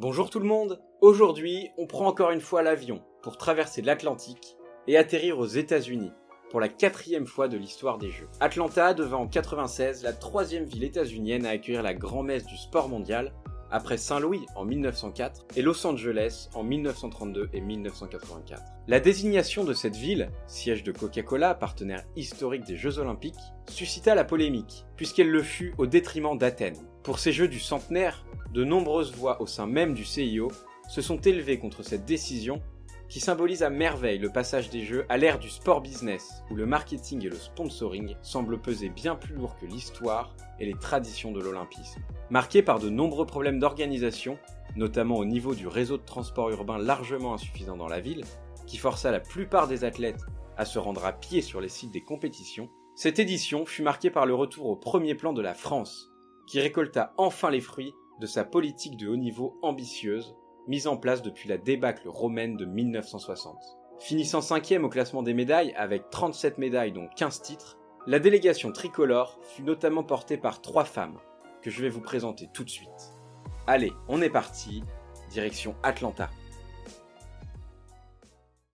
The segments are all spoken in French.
Bonjour tout le monde Aujourd'hui, on prend encore une fois l'avion pour traverser l'Atlantique et atterrir aux États-Unis pour la quatrième fois de l'histoire des Jeux. Atlanta devint en 96 la troisième ville états-unienne à accueillir la grand-messe du sport mondial après Saint-Louis en 1904 et Los Angeles en 1932 et 1984. La désignation de cette ville, siège de Coca-Cola, partenaire historique des Jeux Olympiques, suscita la polémique, puisqu'elle le fut au détriment d'Athènes. Pour ces Jeux du centenaire, de nombreuses voix au sein même du CIO se sont élevées contre cette décision qui symbolise à merveille le passage des jeux à l'ère du sport business, où le marketing et le sponsoring semblent peser bien plus lourd que l'histoire et les traditions de l'olympisme. Marqué par de nombreux problèmes d'organisation, notamment au niveau du réseau de transport urbain largement insuffisant dans la ville, qui força la plupart des athlètes à se rendre à pied sur les sites des compétitions, cette édition fut marquée par le retour au premier plan de la France, qui récolta enfin les fruits de sa politique de haut niveau ambitieuse, mise en place depuis la débâcle romaine de 1960. Finissant cinquième au classement des médailles avec 37 médailles dont 15 titres, la délégation tricolore fut notamment portée par trois femmes, que je vais vous présenter tout de suite. Allez, on est parti, direction Atlanta.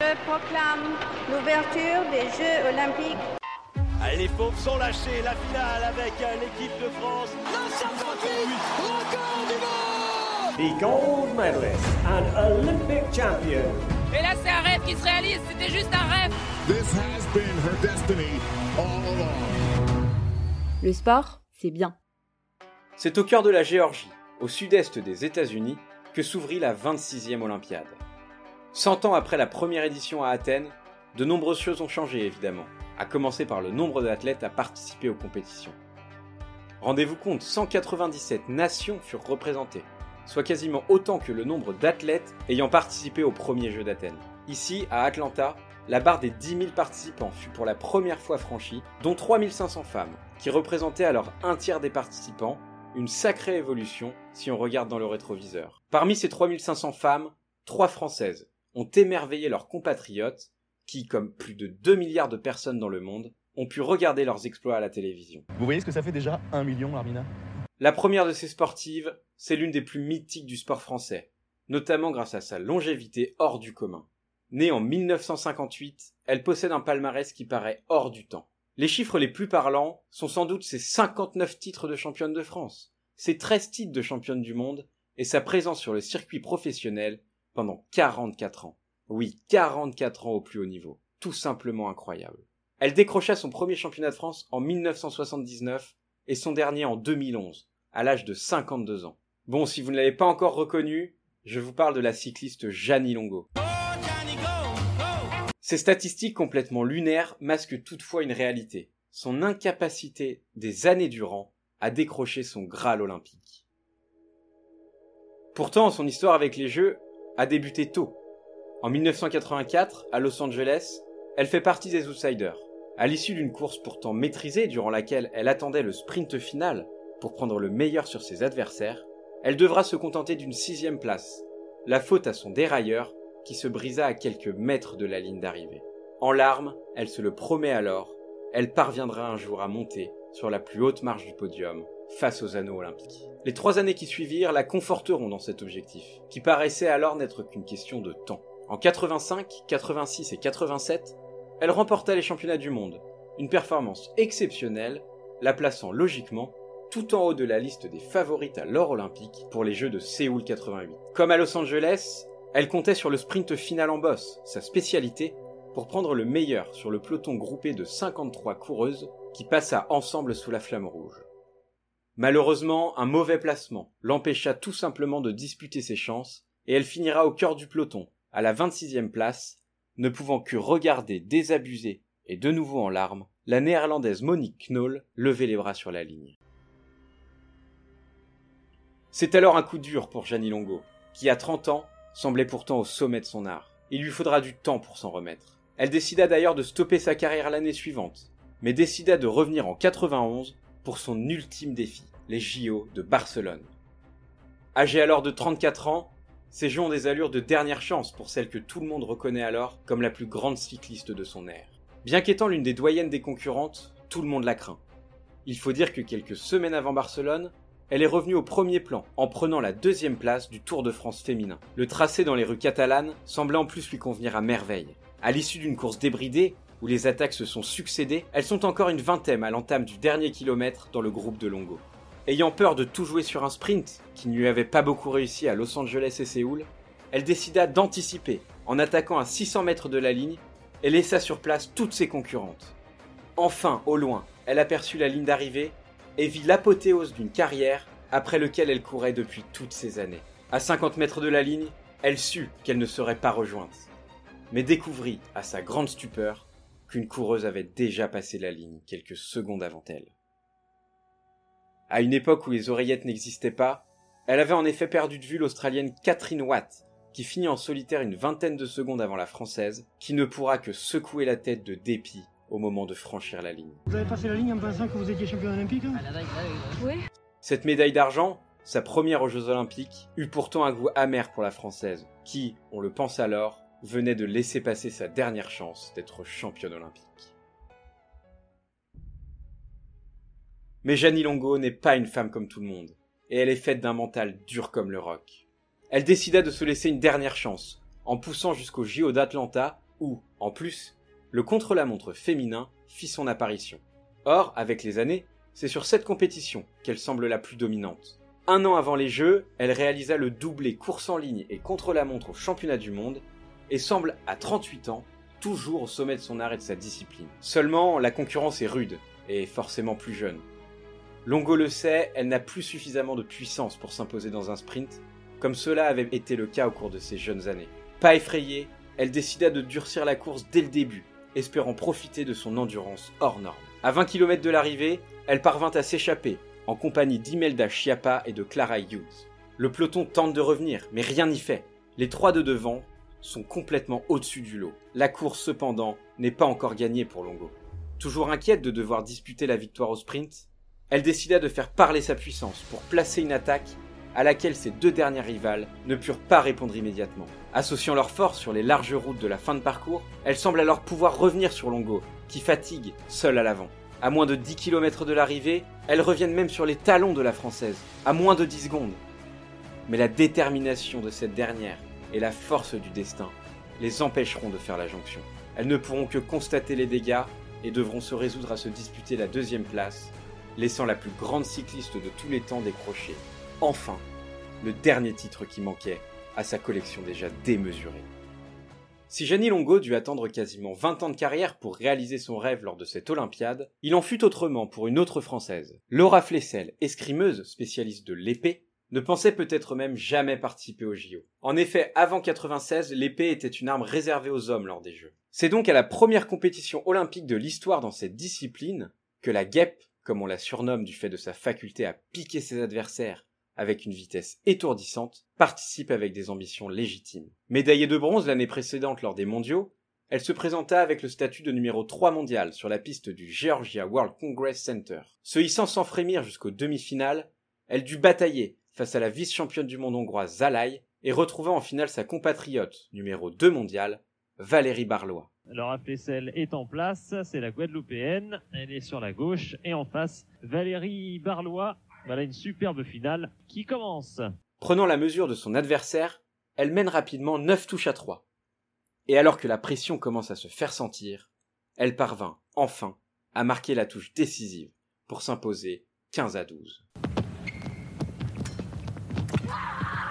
Je proclame l'ouverture des Jeux olympiques les pauvres sont lâchés, la finale avec euh, l'équipe de France. record du monde The gold medalist and Olympic champion. Et là, c'est un rêve qui se réalise, c'était juste un rêve. This has been her destiny all along. Le sport, c'est bien. C'est au cœur de la Géorgie, au sud-est des États-Unis, que s'ouvrit la 26e Olympiade. Cent ans après la première édition à Athènes, de nombreuses choses ont changé évidemment, à commencer par le nombre d'athlètes à participer aux compétitions. Rendez-vous compte, 197 nations furent représentées, soit quasiment autant que le nombre d'athlètes ayant participé aux premiers Jeux d'Athènes. Ici, à Atlanta, la barre des 10 000 participants fut pour la première fois franchie, dont 3500 femmes, qui représentaient alors un tiers des participants, une sacrée évolution si on regarde dans le rétroviseur. Parmi ces 3500 femmes, trois françaises ont émerveillé leurs compatriotes qui, comme plus de 2 milliards de personnes dans le monde, ont pu regarder leurs exploits à la télévision. Vous voyez ce que ça fait déjà Un million, Larmina La première de ces sportives, c'est l'une des plus mythiques du sport français, notamment grâce à sa longévité hors du commun. Née en 1958, elle possède un palmarès qui paraît hors du temps. Les chiffres les plus parlants sont sans doute ses 59 titres de championne de France, ses 13 titres de championne du monde et sa présence sur le circuit professionnel pendant 44 ans. Oui, 44 ans au plus haut niveau. Tout simplement incroyable. Elle décrocha son premier championnat de France en 1979 et son dernier en 2011, à l'âge de 52 ans. Bon, si vous ne l'avez pas encore reconnue, je vous parle de la cycliste Jeannie Longo. Ces statistiques complètement lunaires masquent toutefois une réalité, son incapacité des années durant à décrocher son Graal olympique. Pourtant, son histoire avec les Jeux a débuté tôt. En 1984, à Los Angeles, elle fait partie des outsiders. À l'issue d'une course pourtant maîtrisée durant laquelle elle attendait le sprint final pour prendre le meilleur sur ses adversaires, elle devra se contenter d'une sixième place, la faute à son dérailleur qui se brisa à quelques mètres de la ligne d'arrivée. En larmes, elle se le promet alors, elle parviendra un jour à monter sur la plus haute marche du podium face aux anneaux olympiques. Les trois années qui suivirent la conforteront dans cet objectif, qui paraissait alors n'être qu'une question de temps. En 85, 86 et 87, elle remporta les championnats du monde, une performance exceptionnelle, la plaçant logiquement tout en haut de la liste des favorites à l'or olympique pour les Jeux de Séoul 88. Comme à Los Angeles, elle comptait sur le sprint final en boss, sa spécialité, pour prendre le meilleur sur le peloton groupé de 53 coureuses qui passa ensemble sous la flamme rouge. Malheureusement, un mauvais placement l'empêcha tout simplement de disputer ses chances, et elle finira au cœur du peloton, à la 26e place, ne pouvant que regarder désabusée et de nouveau en larmes, la néerlandaise Monique Knoll lever les bras sur la ligne. C'est alors un coup dur pour Jeannie Longo, qui à 30 ans semblait pourtant au sommet de son art. Il lui faudra du temps pour s'en remettre. Elle décida d'ailleurs de stopper sa carrière l'année suivante, mais décida de revenir en 91 pour son ultime défi, les JO de Barcelone. Âgée alors de 34 ans, ces Jeux ont des allures de dernière chance pour celle que tout le monde reconnaît alors comme la plus grande cycliste de son ère. Bien qu'étant l'une des doyennes des concurrentes, tout le monde la craint. Il faut dire que quelques semaines avant Barcelone, elle est revenue au premier plan en prenant la deuxième place du Tour de France féminin. Le tracé dans les rues catalanes semblait en plus lui convenir à merveille. À l'issue d'une course débridée, où les attaques se sont succédées, elles sont encore une vingtaine à l'entame du dernier kilomètre dans le groupe de Longo. Ayant peur de tout jouer sur un sprint, qui ne lui avait pas beaucoup réussi à Los Angeles et Séoul, elle décida d'anticiper en attaquant à 600 mètres de la ligne et laissa sur place toutes ses concurrentes. Enfin, au loin, elle aperçut la ligne d'arrivée et vit l'apothéose d'une carrière après lequel elle courait depuis toutes ces années. À 50 mètres de la ligne, elle sut qu'elle ne serait pas rejointe, mais découvrit, à sa grande stupeur, qu'une coureuse avait déjà passé la ligne quelques secondes avant elle. À une époque où les oreillettes n'existaient pas, elle avait en effet perdu de vue l'Australienne Catherine Watt, qui finit en solitaire une vingtaine de secondes avant la Française, qui ne pourra que secouer la tête de dépit au moment de franchir la ligne. Vous avez passé la ligne en pensant que vous étiez champion olympique hein? Oui. Cette médaille d'argent, sa première aux Jeux Olympiques, eut pourtant un goût amer pour la Française, qui, on le pense alors, venait de laisser passer sa dernière chance d'être championne olympique. Mais Jeannie Longo n'est pas une femme comme tout le monde, et elle est faite d'un mental dur comme le roc. Elle décida de se laisser une dernière chance, en poussant jusqu'au JO d'Atlanta, où, en plus, le contre-la-montre féminin fit son apparition. Or, avec les années, c'est sur cette compétition qu'elle semble la plus dominante. Un an avant les Jeux, elle réalisa le doublé course en ligne et contre-la-montre au championnat du monde, et semble, à 38 ans, toujours au sommet de son art et de sa discipline. Seulement, la concurrence est rude, et forcément plus jeune. Longo le sait, elle n'a plus suffisamment de puissance pour s'imposer dans un sprint, comme cela avait été le cas au cours de ses jeunes années. Pas effrayée, elle décida de durcir la course dès le début, espérant profiter de son endurance hors norme. À 20 km de l'arrivée, elle parvint à s'échapper, en compagnie d'Imelda Chiappa et de Clara Hughes. Le peloton tente de revenir, mais rien n'y fait. Les trois de devant sont complètement au-dessus du lot. La course, cependant, n'est pas encore gagnée pour Longo. Toujours inquiète de devoir disputer la victoire au sprint, elle décida de faire parler sa puissance pour placer une attaque à laquelle ses deux dernières rivales ne purent pas répondre immédiatement. Associant leurs forces sur les larges routes de la fin de parcours, elle semble alors pouvoir revenir sur Longo, qui fatigue, seule à l'avant. À moins de 10 km de l'arrivée, elles reviennent même sur les talons de la française, à moins de 10 secondes. Mais la détermination de cette dernière et la force du destin les empêcheront de faire la jonction. Elles ne pourront que constater les dégâts et devront se résoudre à se disputer la deuxième place, laissant la plus grande cycliste de tous les temps décrocher, enfin, le dernier titre qui manquait à sa collection déjà démesurée. Si Jenny Longo dut attendre quasiment 20 ans de carrière pour réaliser son rêve lors de cette Olympiade, il en fut autrement pour une autre Française. Laura Flessel, escrimeuse, spécialiste de l'épée, ne pensait peut-être même jamais participer au JO. En effet, avant 96, l'épée était une arme réservée aux hommes lors des Jeux. C'est donc à la première compétition olympique de l'histoire dans cette discipline que la guêpe, comme on la surnomme du fait de sa faculté à piquer ses adversaires avec une vitesse étourdissante, participe avec des ambitions légitimes. Médaillée de bronze l'année précédente lors des mondiaux, elle se présenta avec le statut de numéro 3 mondial sur la piste du Georgia World Congress Center. Se hissant sans frémir jusqu'aux demi-finales, elle dut batailler face à la vice-championne du monde hongroise Zalai et retrouva en finale sa compatriote, numéro 2 mondial, Valérie Barlois. Laura Flessel est en place, c'est la Guadeloupéenne, elle est sur la gauche et en face Valérie Barlois. Voilà une superbe finale qui commence. Prenant la mesure de son adversaire, elle mène rapidement 9 touches à 3. Et alors que la pression commence à se faire sentir, elle parvint, enfin, à marquer la touche décisive pour s'imposer 15 à 12.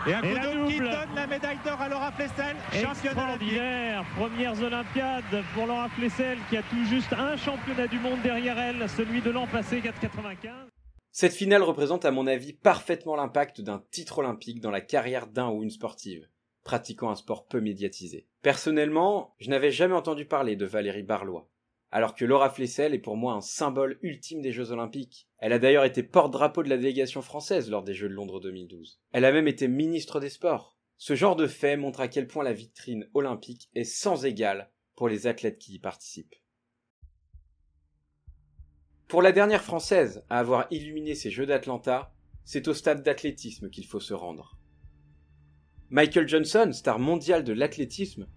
Et un coup d'eau qui donne la médaille d'or à Laura Flessel, championne premières Olympiades pour Laura Flessel qui a tout juste un championnat du monde derrière elle, celui de l'an passé 4,95. Cette finale représente à mon avis parfaitement l'impact d'un titre olympique dans la carrière d'un ou une sportive, pratiquant un sport peu médiatisé. Personnellement, je n'avais jamais entendu parler de Valérie Barlois, alors que Laura Flessel est pour moi un symbole ultime des Jeux olympiques. Elle a d'ailleurs été porte-drapeau de la délégation française lors des Jeux de Londres 2012. Elle a même été ministre des Sports. Ce genre de fait montre à quel point la vitrine olympique est sans égale pour les athlètes qui y participent. Pour la dernière française à avoir illuminé ces Jeux d'Atlanta, c'est au stade d'athlétisme qu'il faut se rendre. Michael Johnson, star mondial de l'athlétisme,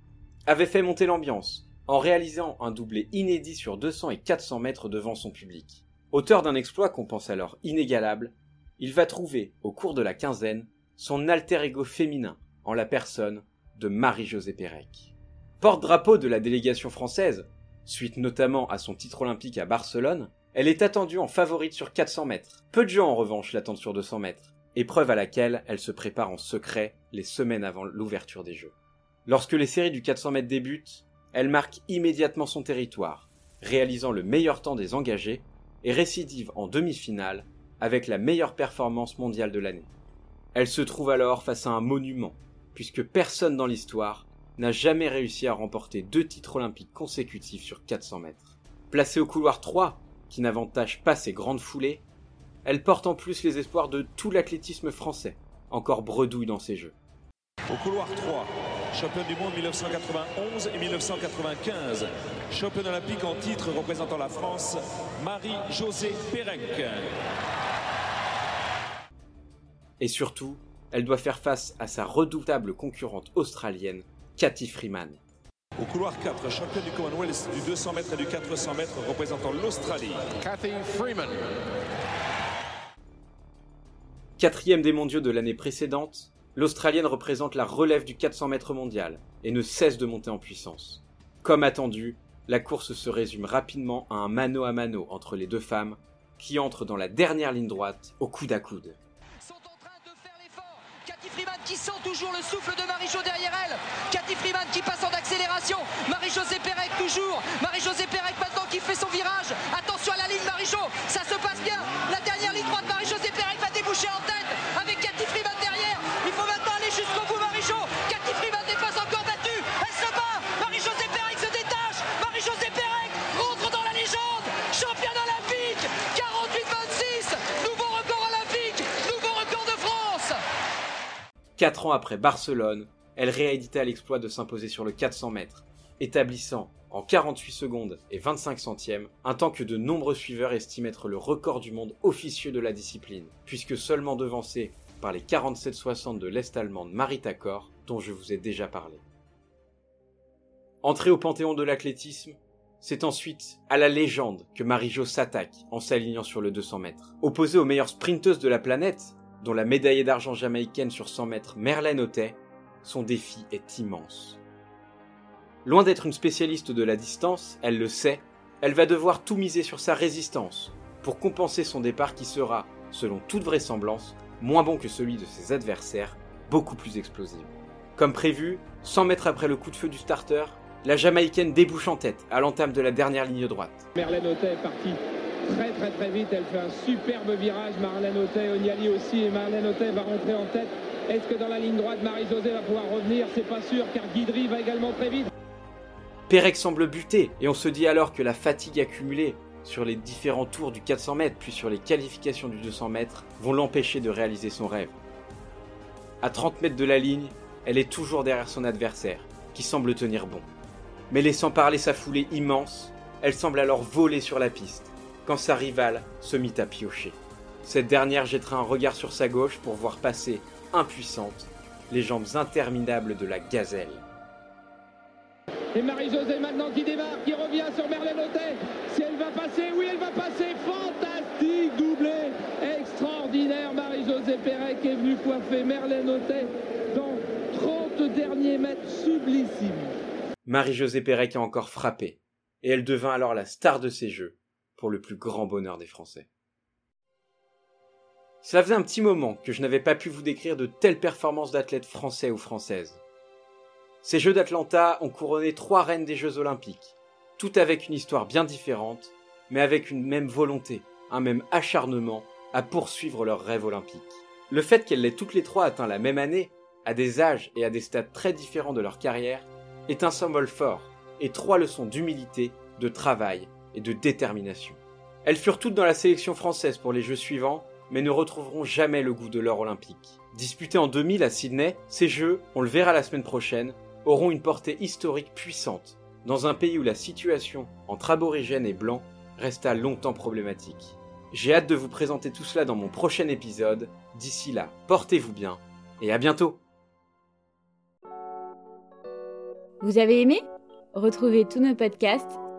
avait fait monter l'ambiance en réalisant un doublé inédit sur 200 et 400 mètres devant son public. Auteur d'un exploit qu'on pense alors inégalable, il va trouver, au cours de la quinzaine, son alter ego féminin, en la personne de Marie-Josée Pérec. Porte-drapeau de la délégation française, suite notamment à son titre olympique à Barcelone, elle est attendue en favorite sur 400 mètres. Peu de gens en revanche l'attendent sur 200 mètres, épreuve à laquelle elle se prépare en secret les semaines avant l'ouverture des Jeux. Lorsque les séries du 400 mètres débutent, elle marque immédiatement son territoire, réalisant le meilleur temps des engagés et récidive en demi-finale avec la meilleure performance mondiale de l'année. Elle se trouve alors face à un monument, puisque personne dans l'histoire n'a jamais réussi à remporter deux titres olympiques consécutifs sur 400 mètres. Placée au couloir 3, qui n'avantage pas ses grandes foulées, elle porte en plus les espoirs de tout l'athlétisme français, encore bredouille dans ces jeux. Au couloir 3, championne du monde 1991 et 1995, championne olympique en titre représentant la France, Marie-Josée Pérec. Et surtout, elle doit faire face à sa redoutable concurrente australienne, Cathy Freeman. Au couloir 4, championne du Commonwealth du 200 mètres et du 400 mètres représentant l'Australie, Cathy Freeman. Quatrième des mondiaux de l'année précédente, l'Australienne représente la relève du 400 mètres mondial et ne cesse de monter en puissance. Comme attendu, la course se résume rapidement à un mano à mano entre les deux femmes qui entrent dans la dernière ligne droite au coude à coude. Freeman qui sent toujours le souffle de Marie-Jo derrière elle. Cathy Freeman qui passe en accélération. Marie-Josée Pérec toujours. Marie-Josée Pérec maintenant qui fait son virage. Attention à la ligne Marie-Jo. Ça se passe bien. La dernière ligne droite, Marie-Josée Pérec va déboucher en tête Quatre ans après Barcelone, elle réédita l'exploit de s'imposer sur le 400 mètres, établissant en 48 secondes et 25 centièmes un temps que de nombreux suiveurs estiment être le record du monde officieux de la discipline, puisque seulement devancé par les 47-60 de l'Est-allemande Marita Kor, dont je vous ai déjà parlé. Entrée au panthéon de l'athlétisme, c'est ensuite à la légende que Marie-Jo s'attaque en s'alignant sur le 200 mètres. Opposée aux meilleures sprinteuses de la planète, dont la médaillée d'argent jamaïcaine sur 100 mètres Merlène Otet, son défi est immense. Loin d'être une spécialiste de la distance, elle le sait, elle va devoir tout miser sur sa résistance pour compenser son départ qui sera, selon toute vraisemblance, moins bon que celui de ses adversaires, beaucoup plus explosif. Comme prévu, 100 mètres après le coup de feu du starter, la Jamaïcaine débouche en tête à l'entame de la dernière ligne droite. Merlène Otet est partie très très très vite, elle fait un superbe virage, Marlène Otet, Oniali aussi, et Marlène Otet va rentrer en tête. Est-ce que dans la ligne droite, Marie-Josée va pouvoir revenir? C'est pas sûr, car Guidry va également très vite. Pérec semble buté, et on se dit alors que la fatigue accumulée sur les différents tours du 400 mètres, puis sur les qualifications du 200 mètres, vont l'empêcher de réaliser son rêve. À 30 mètres de la ligne, elle est toujours derrière son adversaire, qui semble tenir bon. Mais laissant parler sa foulée immense, elle semble alors voler sur la piste, quand sa rivale se mit à piocher. Cette dernière jettera un regard sur sa gauche pour voir passer, impuissante, les jambes interminables de la gazelle. Et Marie-Josée maintenant qui démarre, qui revient sur Merlène. Si elle va passer, oui elle va passer. Fantastique doublé, extraordinaire. Marie-Josée Pérec est venue coiffer Merlène dans 30 derniers mètres sublissime. Marie-Josée Pérec a encore frappé, et elle devint alors la star de ces jeux, pour le plus grand bonheur des Français. Cela faisait un petit moment que je n'avais pas pu vous décrire de telles performances d'athlètes français ou françaises. Ces Jeux d'Atlanta ont couronné trois reines des Jeux olympiques, toutes avec une histoire bien différente, mais avec une même volonté, un même acharnement à poursuivre leur rêve olympique. Le fait qu'elles l'aient toutes les trois atteint la même année, à des âges et à des stades très différents de leur carrière, est un symbole fort et trois leçons d'humilité, de travail et de détermination. Elles furent toutes dans la sélection française pour les Jeux suivants, mais ne retrouveront jamais le goût de l'or olympique. Disputés en 2000 à Sydney, ces Jeux, on le verra la semaine prochaine, auront une portée historique puissante, dans un pays où la situation entre aborigènes et blancs resta longtemps problématique. J'ai hâte de vous présenter tout cela dans mon prochain épisode. D'ici là, portez-vous bien et à bientôt Vous avez aimé? Retrouvez tous nos podcasts